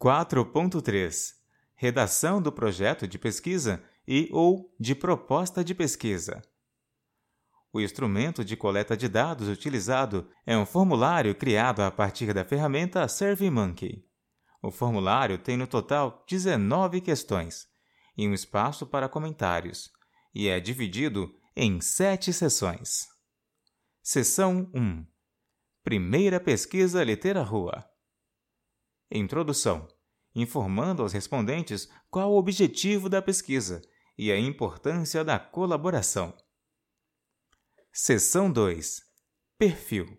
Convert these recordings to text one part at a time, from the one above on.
4.3 Redação do projeto de pesquisa e ou de proposta de pesquisa. O instrumento de coleta de dados utilizado é um formulário criado a partir da ferramenta SurveyMonkey. O formulário tem no total 19 questões e um espaço para comentários, e é dividido em sete sessões. Seção 1 Primeira pesquisa Litera Rua Introdução informando aos respondentes qual o objetivo da pesquisa e a importância da colaboração. Seção 2 Perfil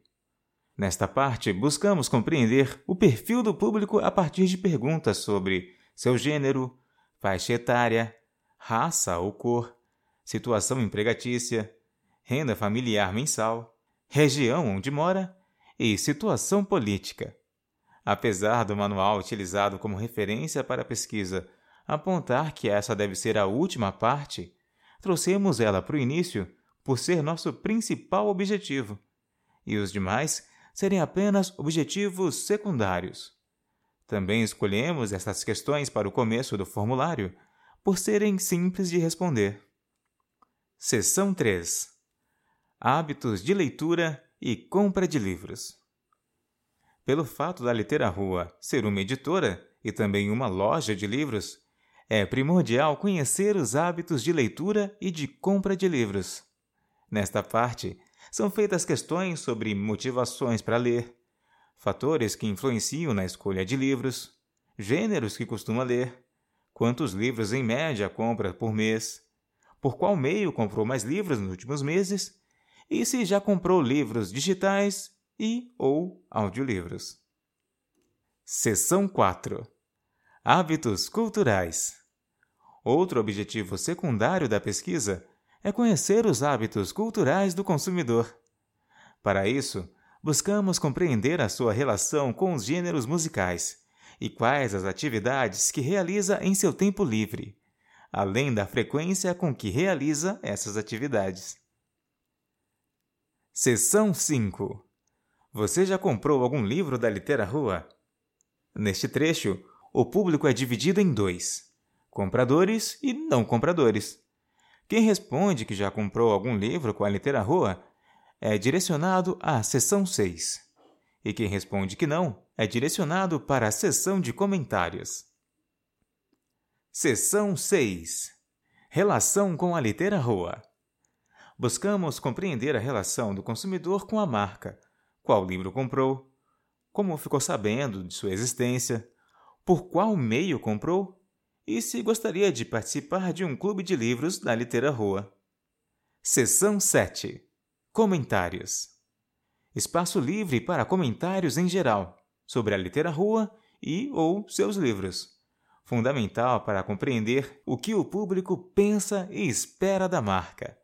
Nesta parte, buscamos compreender o perfil do público a partir de perguntas sobre seu gênero, faixa etária, raça ou cor, situação empregatícia, renda familiar mensal, região onde mora e situação política. Apesar do manual utilizado como referência para a pesquisa apontar que essa deve ser a última parte, trouxemos ela para o início por ser nosso principal objetivo, e os demais serem apenas objetivos secundários. Também escolhemos essas questões para o começo do formulário por serem simples de responder. Seção 3 Hábitos de leitura e compra de livros. Pelo fato da Litera Rua ser uma editora e também uma loja de livros, é primordial conhecer os hábitos de leitura e de compra de livros. Nesta parte, são feitas questões sobre motivações para ler, fatores que influenciam na escolha de livros, gêneros que costuma ler, quantos livros em média compra por mês, por qual meio comprou mais livros nos últimos meses e se já comprou livros digitais e ou audiolivros. Seção 4 Hábitos culturais. Outro objetivo secundário da pesquisa é conhecer os hábitos culturais do consumidor. Para isso, buscamos compreender a sua relação com os gêneros musicais e quais as atividades que realiza em seu tempo livre, além da frequência com que realiza essas atividades. Seção 5 você já comprou algum livro da Litera Rua? Neste trecho, o público é dividido em dois: compradores e não compradores. Quem responde que já comprou algum livro com a Litera Rua é direcionado à seção 6. E quem responde que não é direcionado para a seção de comentários. Seção 6 Relação com a Litera Rua. Buscamos compreender a relação do consumidor com a marca qual livro comprou, como ficou sabendo de sua existência, por qual meio comprou e se gostaria de participar de um clube de livros da Litera Rua. Seção 7 Comentários Espaço livre para comentários em geral sobre a Litera Rua e ou seus livros. Fundamental para compreender o que o público pensa e espera da marca.